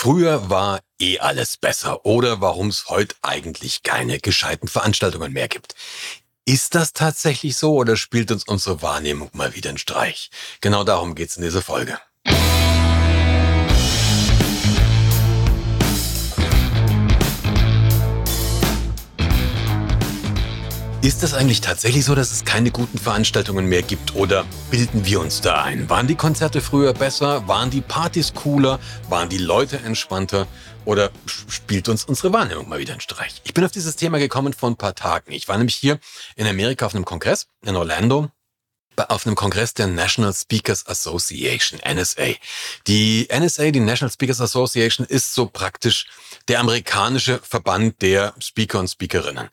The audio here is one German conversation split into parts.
Früher war eh alles besser oder warum es heute eigentlich keine gescheiten Veranstaltungen mehr gibt. Ist das tatsächlich so oder spielt uns unsere Wahrnehmung mal wieder einen Streich? Genau darum geht's in dieser Folge. Ist das eigentlich tatsächlich so, dass es keine guten Veranstaltungen mehr gibt oder bilden wir uns da ein? Waren die Konzerte früher besser? Waren die Partys cooler? Waren die Leute entspannter? Oder spielt uns unsere Wahrnehmung mal wieder einen Streich? Ich bin auf dieses Thema gekommen vor ein paar Tagen. Ich war nämlich hier in Amerika auf einem Kongress in Orlando auf einem Kongress der National Speakers Association, NSA. Die NSA, die National Speakers Association, ist so praktisch der amerikanische Verband der Speaker und Speakerinnen.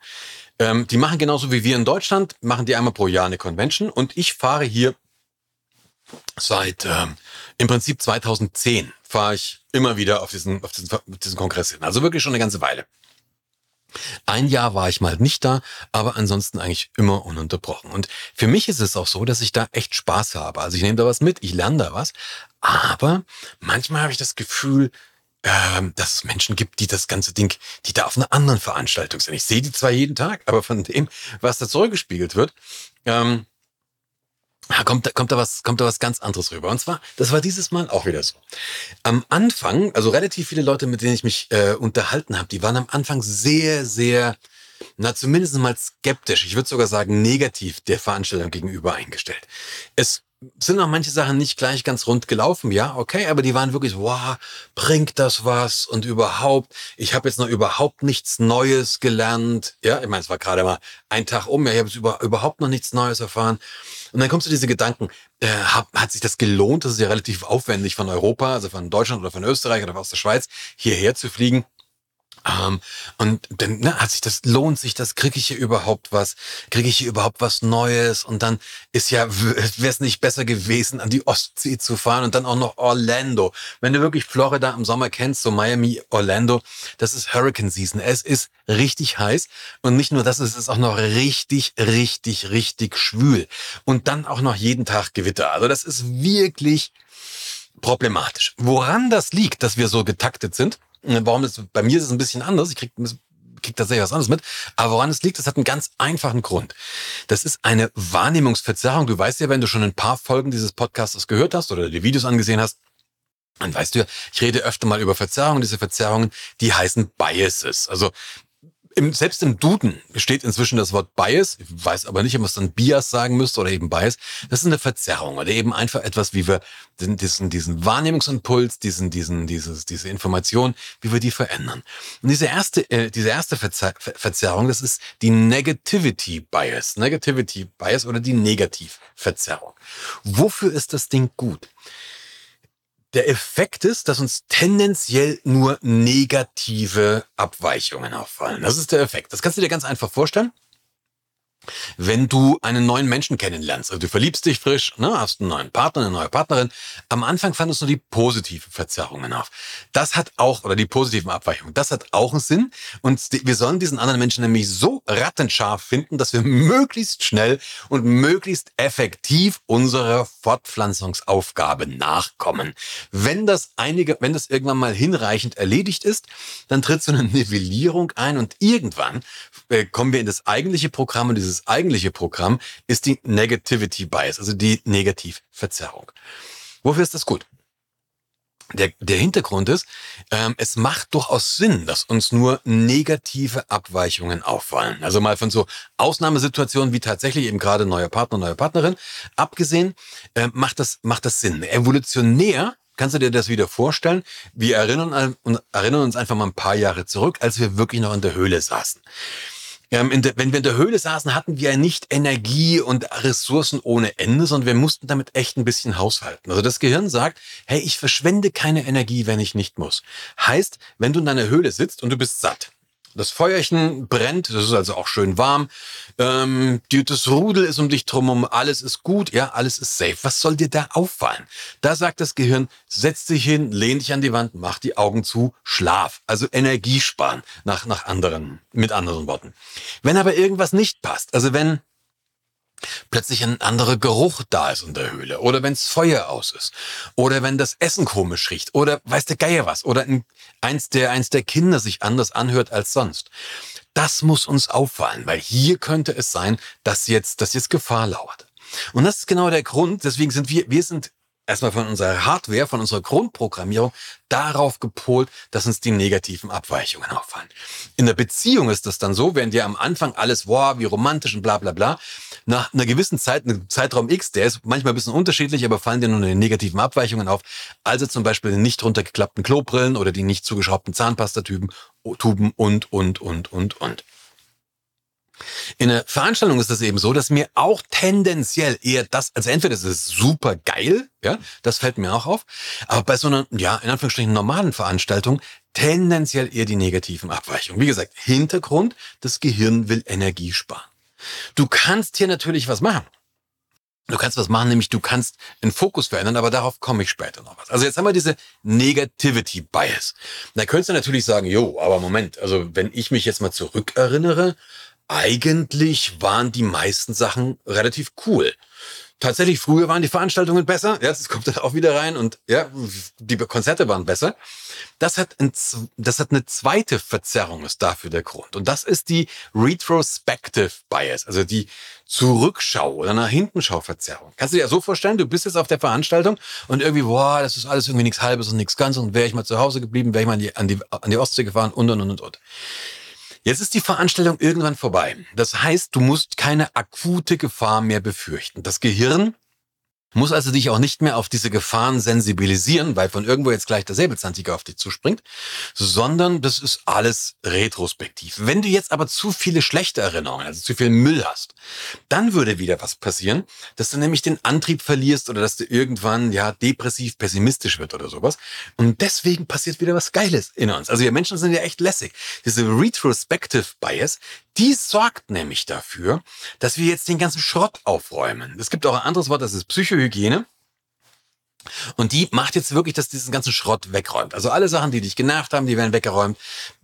Ähm, die machen genauso wie wir in Deutschland, machen die einmal pro Jahr eine Convention und ich fahre hier seit ähm, im Prinzip 2010 fahre ich immer wieder auf diesen, auf diesen, diesen Kongress hin. Also wirklich schon eine ganze Weile. Ein Jahr war ich mal nicht da, aber ansonsten eigentlich immer ununterbrochen. Und für mich ist es auch so, dass ich da echt Spaß habe. Also ich nehme da was mit, ich lerne da was. Aber manchmal habe ich das Gefühl, ähm, dass es Menschen gibt, die das ganze Ding, die da auf einer anderen Veranstaltung sind. Ich sehe die zwar jeden Tag, aber von dem, was da zurückgespiegelt wird, ähm, kommt, da, kommt, da was, kommt da was ganz anderes rüber. Und zwar, das war dieses Mal auch wieder so. Am Anfang, also relativ viele Leute, mit denen ich mich äh, unterhalten habe, die waren am Anfang sehr, sehr, na zumindest mal skeptisch, ich würde sogar sagen negativ der Veranstaltung gegenüber eingestellt. Es sind auch manche Sachen nicht gleich ganz rund gelaufen, ja, okay, aber die waren wirklich, wow, bringt das was? Und überhaupt, ich habe jetzt noch überhaupt nichts Neues gelernt, ja, ich meine, es war gerade mal ein Tag um, ja, ich habe über, überhaupt noch nichts Neues erfahren. Und dann kommst du diese Gedanken, äh, hat, hat sich das gelohnt, das ist ja relativ aufwendig von Europa, also von Deutschland oder von Österreich oder aus der Schweiz, hierher zu fliegen ähm, und dann ne, hat sich das, lohnt sich das, kriege ich hier überhaupt was, kriege ich hier überhaupt was Neues und dann ist ja, wäre es nicht besser gewesen, an die Ostsee zu fahren und dann auch noch Orlando. Wenn du wirklich Florida im Sommer kennst, so Miami, Orlando, das ist Hurricane Season. Es ist richtig heiß und nicht nur das, es ist auch noch richtig, richtig, richtig schwül und dann auch noch jeden Tag Gewitter. Also das ist wirklich problematisch. Woran das liegt, dass wir so getaktet sind, Warum das, bei mir ist es ein bisschen anders. Ich krieg, krieg tatsächlich was anderes mit. Aber woran es liegt, das hat einen ganz einfachen Grund. Das ist eine Wahrnehmungsverzerrung. Du weißt ja, wenn du schon ein paar Folgen dieses Podcasts gehört hast oder die Videos angesehen hast, dann weißt du ja, ich rede öfter mal über Verzerrungen. Diese Verzerrungen, die heißen Biases. Also im, selbst im Duden steht inzwischen das Wort Bias. Ich weiß aber nicht, ob man es dann Bias sagen müsste oder eben Bias. Das ist eine Verzerrung oder eben einfach etwas, wie wir diesen, diesen Wahrnehmungsimpuls, diesen, diesen, dieses, diese Information, wie wir die verändern. Und diese erste, äh, diese erste Verzer Verzerrung, das ist die Negativity Bias. Negativity Bias oder die Negativverzerrung. Wofür ist das Ding gut? Der Effekt ist, dass uns tendenziell nur negative Abweichungen auffallen. Das ist der Effekt. Das kannst du dir ganz einfach vorstellen wenn du einen neuen Menschen kennenlernst. Also du verliebst dich frisch, ne, hast einen neuen Partner, eine neue Partnerin. Am Anfang fandest du die positiven Verzerrungen auf. Das hat auch, oder die positiven Abweichungen, das hat auch einen Sinn. Und wir sollen diesen anderen Menschen nämlich so rattenscharf finden, dass wir möglichst schnell und möglichst effektiv unserer Fortpflanzungsaufgabe nachkommen. Wenn das einige, wenn das irgendwann mal hinreichend erledigt ist, dann tritt so eine Nivellierung ein und irgendwann äh, kommen wir in das eigentliche Programm und dieses dieses eigentliche Programm ist die Negativity Bias, also die Negativverzerrung. Wofür ist das gut? Der, der Hintergrund ist, ähm, es macht durchaus Sinn, dass uns nur negative Abweichungen auffallen. Also mal von so Ausnahmesituationen wie tatsächlich eben gerade neuer Partner, neue Partnerin, abgesehen, äh, macht, das, macht das Sinn. Evolutionär kannst du dir das wieder vorstellen? Wir erinnern, erinnern uns einfach mal ein paar Jahre zurück, als wir wirklich noch in der Höhle saßen. Ähm, der, wenn wir in der Höhle saßen, hatten wir ja nicht Energie und Ressourcen ohne Ende, sondern wir mussten damit echt ein bisschen haushalten. Also das Gehirn sagt, hey, ich verschwende keine Energie, wenn ich nicht muss. Heißt, wenn du in deiner Höhle sitzt und du bist satt, das Feuerchen brennt, das ist also auch schön warm. Ähm, das Rudel ist um dich drumherum, alles ist gut, ja, alles ist safe. Was soll dir da auffallen? Da sagt das Gehirn, setz dich hin, lehn dich an die Wand, mach die Augen zu, schlaf. Also Energie sparen, nach, nach anderen, mit anderen Worten. Wenn aber irgendwas nicht passt, also wenn plötzlich ein anderer Geruch da ist in der Höhle oder wenns Feuer aus ist oder wenn das Essen komisch riecht oder weiß der Geier was oder ein, eins der eins der Kinder sich anders anhört als sonst. Das muss uns auffallen, weil hier könnte es sein, dass jetzt dass jetzt Gefahr lauert. Und das ist genau der Grund, deswegen sind wir wir sind erstmal von unserer Hardware, von unserer Grundprogrammierung darauf gepolt, dass uns die negativen Abweichungen auffallen. In der Beziehung ist das dann so, während dir am Anfang alles, wow, wie romantisch und bla bla bla, nach einer gewissen Zeit, einem Zeitraum X, der ist manchmal ein bisschen unterschiedlich, aber fallen dir nur die negativen Abweichungen auf. Also zum Beispiel die nicht runtergeklappten Klobrillen oder die nicht zugeschraubten Zahnpastatypen, Tuben und, und, und, und, und. In der Veranstaltung ist das eben so, dass mir auch tendenziell eher das, also entweder ist super geil, ja, das fällt mir auch auf, aber bei so einer, ja, in Anführungsstrichen normalen Veranstaltung tendenziell eher die negativen Abweichungen. Wie gesagt, Hintergrund, das Gehirn will Energie sparen. Du kannst hier natürlich was machen. Du kannst was machen, nämlich du kannst den Fokus verändern, aber darauf komme ich später noch was. Also jetzt haben wir diese Negativity Bias. Da könntest du natürlich sagen, jo, aber Moment, also wenn ich mich jetzt mal zurückerinnere, eigentlich waren die meisten Sachen relativ cool. Tatsächlich, früher waren die Veranstaltungen besser. Das kommt dann auch wieder rein und ja, die Konzerte waren besser. Das hat, ein, das hat eine zweite Verzerrung ist dafür der Grund. Und das ist die Retrospective Bias, also die Zurückschau oder nach Hintenschau Verzerrung. Kannst du dir ja so vorstellen, du bist jetzt auf der Veranstaltung und irgendwie, boah, das ist alles irgendwie nichts Halbes und nichts Ganzes und wäre ich mal zu Hause geblieben, wäre ich mal an die, an die, an die Ostsee gefahren und und und und. Jetzt ist die Veranstaltung irgendwann vorbei. Das heißt, du musst keine akute Gefahr mehr befürchten. Das Gehirn muss also dich auch nicht mehr auf diese Gefahren sensibilisieren, weil von irgendwo jetzt gleich der Säbelzahntiger auf dich zuspringt, sondern das ist alles retrospektiv. Wenn du jetzt aber zu viele schlechte Erinnerungen, also zu viel Müll hast, dann würde wieder was passieren, dass du nämlich den Antrieb verlierst oder dass du irgendwann ja depressiv, pessimistisch wird oder sowas. Und deswegen passiert wieder was Geiles in uns. Also wir Menschen sind ja echt lässig. Diese Retrospective Bias, die sorgt nämlich dafür, dass wir jetzt den ganzen Schrott aufräumen. Es gibt auch ein anderes Wort, das ist Psychohygiene. Und die macht jetzt wirklich, dass diesen ganzen Schrott wegräumt. Also alle Sachen, die dich genervt haben, die werden weggeräumt.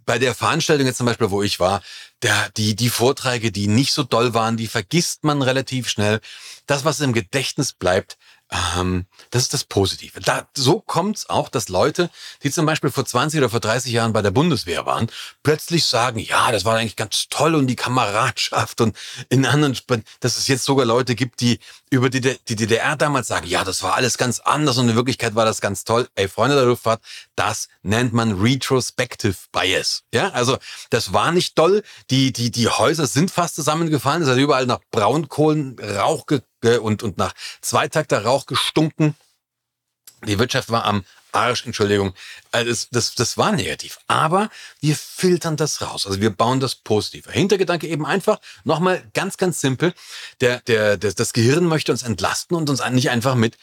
Bei der Veranstaltung jetzt zum Beispiel, wo ich war, der, die, die Vorträge, die nicht so doll waren, die vergisst man relativ schnell. Das, was im Gedächtnis bleibt, ähm, das ist das Positive. Da, so kommt's auch, dass Leute, die zum Beispiel vor 20 oder vor 30 Jahren bei der Bundeswehr waren, plötzlich sagen, ja, das war eigentlich ganz toll und die Kameradschaft und in anderen, dass es jetzt sogar Leute gibt, die über die, die DDR damals sagen, ja, das war alles ganz anders und in Wirklichkeit war das ganz toll. Ey, Freunde der Luftfahrt, das nennt man Retrospective Bias. Ja, also das war nicht toll. Die, die, die Häuser sind fast zusammengefallen. Es hat überall nach Braunkohlenrauch ge und, und nach zweitakter Rauch gestunken. Die Wirtschaft war am Arsch, Entschuldigung. Also das, das, das war negativ. Aber wir filtern das raus. Also wir bauen das positiv. Hintergedanke eben einfach, nochmal ganz, ganz simpel. Der, der, der, das Gehirn möchte uns entlasten und uns nicht einfach mit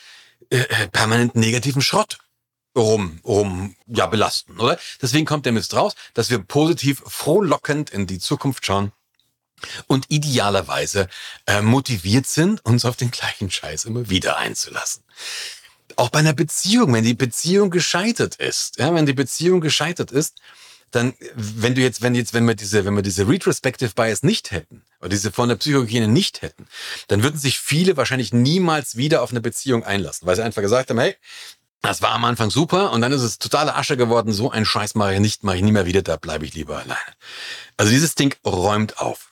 äh, äh permanent negativen Schrott rum, rum ja, belasten, oder? Deswegen kommt der Mist raus, dass wir positiv, frohlockend in die Zukunft schauen und idealerweise äh, motiviert sind, uns auf den gleichen Scheiß immer wieder einzulassen. Auch bei einer Beziehung, wenn die Beziehung gescheitert ist, ja, wenn die Beziehung gescheitert ist, dann, wenn du jetzt, wenn jetzt, wenn wir diese, wenn wir diese Retrospective Bias nicht hätten, oder diese von der Psychohygiene nicht hätten, dann würden sich viele wahrscheinlich niemals wieder auf eine Beziehung einlassen, weil sie einfach gesagt haben, hey, das war am Anfang super und dann ist es totale Asche geworden, so ein Scheiß mache ich nicht, mache ich nie mehr wieder, da bleibe ich lieber alleine. Also dieses Ding räumt auf.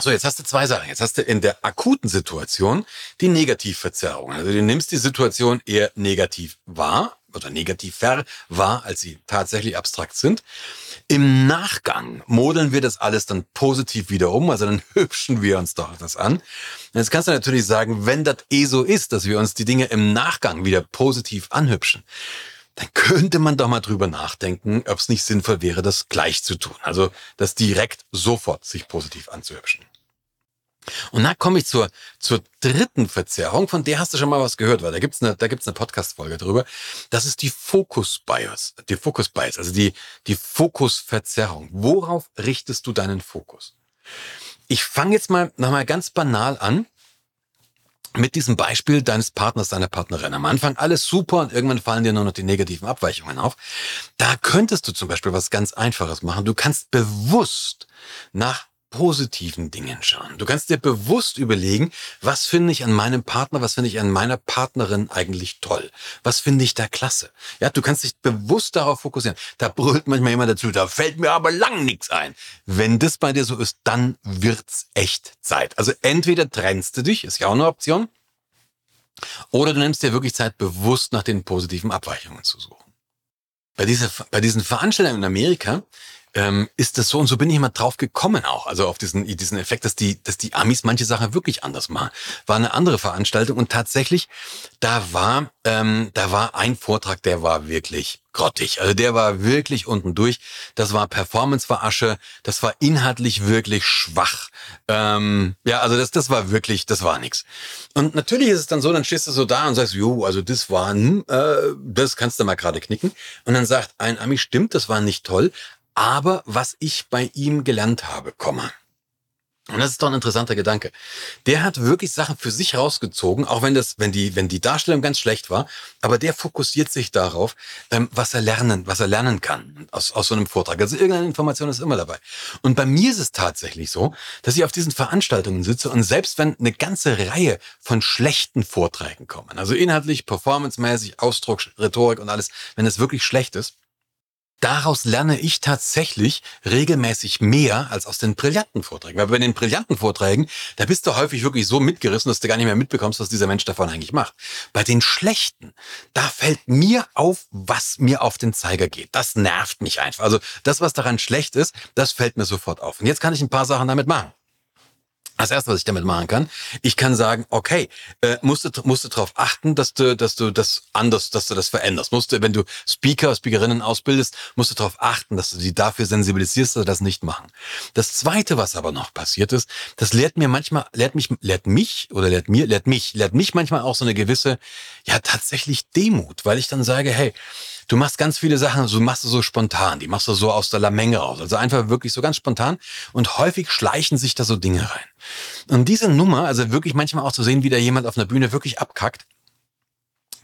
So, jetzt hast du zwei Sachen. Jetzt hast du in der akuten Situation die Negativverzerrung. Also du nimmst die Situation eher negativ wahr oder negativer wahr, als sie tatsächlich abstrakt sind. Im Nachgang modeln wir das alles dann positiv wieder um, also dann hübschen wir uns doch das an. Jetzt kannst du natürlich sagen, wenn das eh so ist, dass wir uns die Dinge im Nachgang wieder positiv anhübschen, dann könnte man doch mal drüber nachdenken, ob es nicht sinnvoll wäre, das gleich zu tun. Also das direkt sofort sich positiv anzuhübschen. Und da komme ich zur, zur dritten Verzerrung, von der hast du schon mal was gehört, weil da gibt's eine, da gibt's eine Podcast-Folge drüber. Das ist die Fokus-Bias, die Fokus-Bias, also die, die Fokusverzerrung. Worauf richtest du deinen Fokus? Ich fange jetzt mal nochmal ganz banal an mit diesem Beispiel deines Partners, deiner Partnerin. Am Anfang alles super und irgendwann fallen dir nur noch die negativen Abweichungen auf. Da könntest du zum Beispiel was ganz Einfaches machen. Du kannst bewusst nach positiven Dingen schauen. Du kannst dir bewusst überlegen, was finde ich an meinem Partner, was finde ich an meiner Partnerin eigentlich toll? Was finde ich da klasse? Ja, du kannst dich bewusst darauf fokussieren. Da brüllt manchmal jemand dazu, da fällt mir aber lang nichts ein. Wenn das bei dir so ist, dann wird's echt Zeit. Also entweder trennst du dich, ist ja auch eine Option, oder du nimmst dir wirklich Zeit, bewusst nach den positiven Abweichungen zu suchen. Bei, dieser, bei diesen Veranstaltungen in Amerika ähm, ist das so und so bin ich immer drauf gekommen auch, also auf diesen, diesen Effekt, dass die, dass die Amis manche Sachen wirklich anders machen. War eine andere Veranstaltung und tatsächlich, da war, ähm, da war ein Vortrag, der war wirklich grottig. Also der war wirklich unten durch. Das war Performance-Verarsche, das war inhaltlich wirklich schwach. Ähm, ja, also das, das war wirklich, das war nix. Und natürlich ist es dann so, dann stehst du so da und sagst, jo, also das war, äh, das kannst du mal gerade knicken. Und dann sagt ein Ami, stimmt, das war nicht toll, aber was ich bei ihm gelernt habe, Komma. Und das ist doch ein interessanter Gedanke. Der hat wirklich Sachen für sich rausgezogen, auch wenn das, wenn die, wenn die Darstellung ganz schlecht war. Aber der fokussiert sich darauf, ähm, was er lernen, was er lernen kann aus, aus so einem Vortrag. Also irgendeine Information ist immer dabei. Und bei mir ist es tatsächlich so, dass ich auf diesen Veranstaltungen sitze und selbst wenn eine ganze Reihe von schlechten Vorträgen kommen, also inhaltlich, performancemäßig, Ausdruck, Rhetorik und alles, wenn es wirklich schlecht ist, daraus lerne ich tatsächlich regelmäßig mehr als aus den brillanten Vorträgen. Weil bei den brillanten Vorträgen, da bist du häufig wirklich so mitgerissen, dass du gar nicht mehr mitbekommst, was dieser Mensch davon eigentlich macht. Bei den schlechten, da fällt mir auf, was mir auf den Zeiger geht. Das nervt mich einfach. Also das, was daran schlecht ist, das fällt mir sofort auf. Und jetzt kann ich ein paar Sachen damit machen. Das erste, was ich damit machen kann, ich kann sagen, okay, äh, musst du, musst du darauf achten, dass du, dass du das anders, dass du das veränderst. Musst du, wenn du Speaker, Speakerinnen ausbildest, musst du darauf achten, dass du die dafür sensibilisierst, dass sie das nicht machen. Das zweite, was aber noch passiert ist, das lehrt mir manchmal, lehrt mich, lehrt mich oder lehrt mir, lehrt mich, lehrt mich manchmal auch so eine gewisse, ja, tatsächlich Demut, weil ich dann sage, hey, Du machst ganz viele Sachen, du machst du so spontan, die machst du so aus der Menge raus. Also einfach wirklich so ganz spontan und häufig schleichen sich da so Dinge rein. Und diese Nummer, also wirklich manchmal auch zu sehen, wie da jemand auf einer Bühne wirklich abkackt,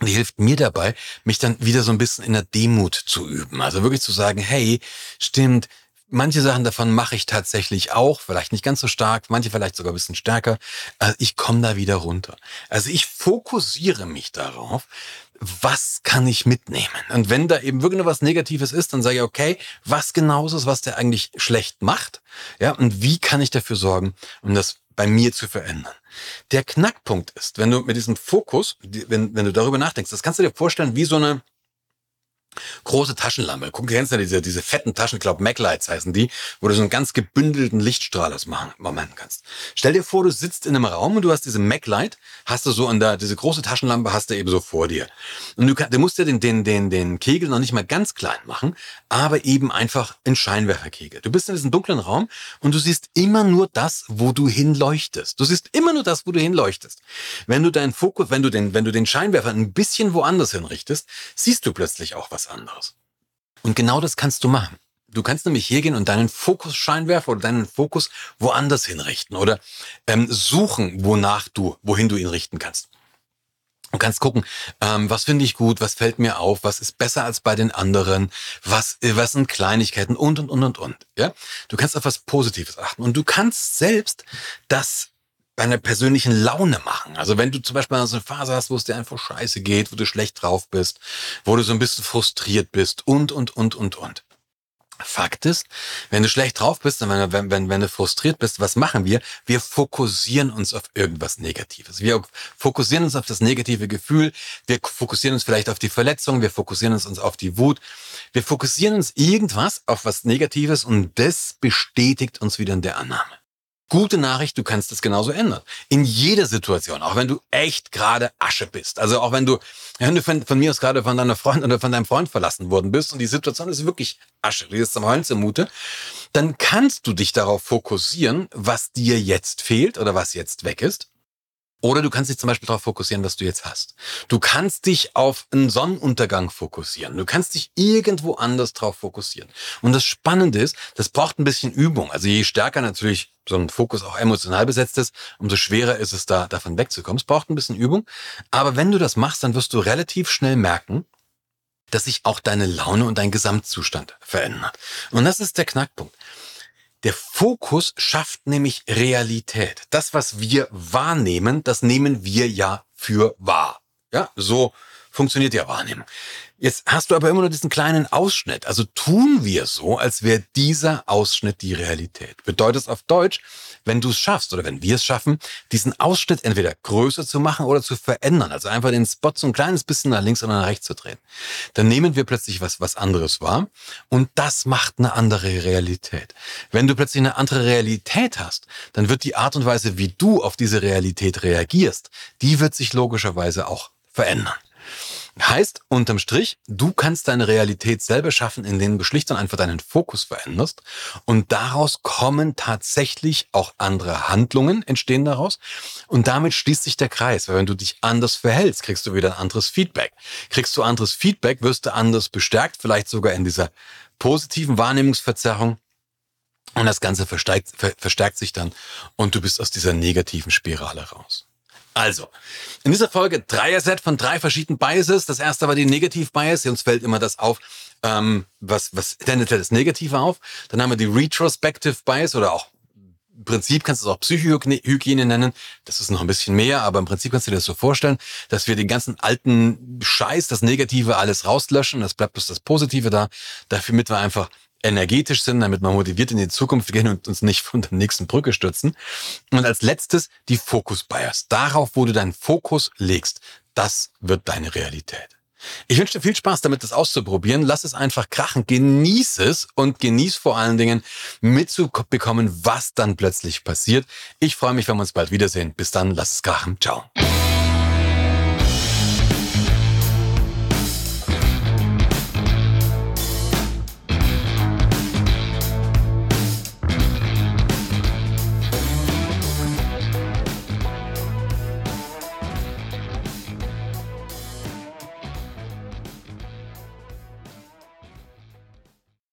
die hilft mir dabei, mich dann wieder so ein bisschen in der Demut zu üben. Also wirklich zu sagen, hey, stimmt, manche Sachen davon mache ich tatsächlich auch, vielleicht nicht ganz so stark, manche vielleicht sogar ein bisschen stärker. Also ich komme da wieder runter. Also ich fokussiere mich darauf, was kann ich mitnehmen? Und wenn da eben wirklich nur was Negatives ist, dann sage ich, okay, was genau ist was der eigentlich schlecht macht? Ja, und wie kann ich dafür sorgen, um das bei mir zu verändern? Der Knackpunkt ist, wenn du mit diesem Fokus, wenn, wenn du darüber nachdenkst, das kannst du dir vorstellen wie so eine, große Taschenlampe. Guck, kennst du diese, diese fetten Taschen, ich glaube Maglights heißen die, wo du so einen ganz gebündelten Lichtstrahl aus machen, kannst. Stell dir vor, du sitzt in einem Raum und du hast diese Maglight, hast du so an der, diese große Taschenlampe hast du eben so vor dir. Und du, du musst dir den, den, den, den Kegel noch nicht mal ganz klein machen, aber eben einfach ein Scheinwerferkegel. Du bist in diesem dunklen Raum und du siehst immer nur das, wo du hinleuchtest. Du siehst immer nur das, wo du hinleuchtest. Wenn du deinen Fokus, wenn du den, wenn du den Scheinwerfer ein bisschen woanders hinrichtest, siehst du plötzlich auch was was anderes. Und genau das kannst du machen. Du kannst nämlich hier gehen und deinen Fokus-Scheinwerfer oder deinen Fokus woanders hinrichten oder ähm, suchen, wonach du, wohin du ihn richten kannst. Du kannst gucken, ähm, was finde ich gut, was fällt mir auf, was ist besser als bei den anderen, was, äh, was sind Kleinigkeiten und, und, und, und, und. Ja? Du kannst auf was Positives achten und du kannst selbst das bei einer persönlichen Laune machen. Also wenn du zum Beispiel so eine Phase hast, wo es dir einfach scheiße geht, wo du schlecht drauf bist, wo du so ein bisschen frustriert bist und, und, und, und, und. Fakt ist, wenn du schlecht drauf bist und wenn, wenn, wenn, wenn du frustriert bist, was machen wir? Wir fokussieren uns auf irgendwas Negatives. Wir fokussieren uns auf das negative Gefühl. Wir fokussieren uns vielleicht auf die Verletzung. Wir fokussieren uns auf die Wut. Wir fokussieren uns irgendwas auf was Negatives und das bestätigt uns wieder in der Annahme. Gute Nachricht, du kannst das genauso ändern. In jeder Situation, auch wenn du echt gerade Asche bist. Also auch wenn du, wenn du von, von mir aus gerade von deiner Freundin oder von deinem Freund verlassen worden bist und die Situation ist wirklich Asche, die ist zum Heulen zumute, dann kannst du dich darauf fokussieren, was dir jetzt fehlt oder was jetzt weg ist oder du kannst dich zum Beispiel darauf fokussieren, was du jetzt hast. Du kannst dich auf einen Sonnenuntergang fokussieren. Du kannst dich irgendwo anders drauf fokussieren. Und das Spannende ist, das braucht ein bisschen Übung. Also je stärker natürlich so ein Fokus auch emotional besetzt ist, umso schwerer ist es da, davon wegzukommen. Es braucht ein bisschen Übung. Aber wenn du das machst, dann wirst du relativ schnell merken, dass sich auch deine Laune und dein Gesamtzustand verändert. Und das ist der Knackpunkt. Der Fokus schafft nämlich Realität. Das, was wir wahrnehmen, das nehmen wir ja für wahr. Ja, so funktioniert ja Wahrnehmung. Jetzt hast du aber immer nur diesen kleinen Ausschnitt. Also tun wir so, als wäre dieser Ausschnitt die Realität. Bedeutet auf Deutsch, wenn du es schaffst oder wenn wir es schaffen, diesen Ausschnitt entweder größer zu machen oder zu verändern, also einfach den Spot so ein kleines bisschen nach links oder nach rechts zu drehen, dann nehmen wir plötzlich was, was anderes wahr und das macht eine andere Realität. Wenn du plötzlich eine andere Realität hast, dann wird die Art und Weise, wie du auf diese Realität reagierst, die wird sich logischerweise auch verändern. Heißt, unterm Strich, du kannst deine Realität selber schaffen, indem du schlicht und einfach deinen Fokus veränderst. Und daraus kommen tatsächlich auch andere Handlungen, entstehen daraus. Und damit schließt sich der Kreis. Weil wenn du dich anders verhältst, kriegst du wieder ein anderes Feedback. Kriegst du anderes Feedback, wirst du anders bestärkt, vielleicht sogar in dieser positiven Wahrnehmungsverzerrung. Und das Ganze verstärkt, verstärkt sich dann und du bist aus dieser negativen Spirale raus. Also, in dieser Folge Dreier-Set von drei verschiedenen Biases. Das erste war die Negativ-Bias. Uns fällt immer das auf, ähm, was, was tendenziell das Negative auf. Dann haben wir die Retrospective Bias oder auch im Prinzip kannst du es auch Psychohygiene nennen. Das ist noch ein bisschen mehr, aber im Prinzip kannst du dir das so vorstellen, dass wir den ganzen alten Scheiß, das Negative alles rauslöschen. Das bleibt bloß das Positive da. Dafür mit wir einfach energetisch sind, damit wir motiviert in die Zukunft gehen und uns nicht von der nächsten Brücke stürzen. Und als letztes die Focus Bias. Darauf, wo du deinen Fokus legst, das wird deine Realität. Ich wünsche dir viel Spaß damit, das auszuprobieren. Lass es einfach krachen, genieß es und genieß vor allen Dingen mitzubekommen, was dann plötzlich passiert. Ich freue mich, wenn wir uns bald wiedersehen. Bis dann, lass es krachen. Ciao.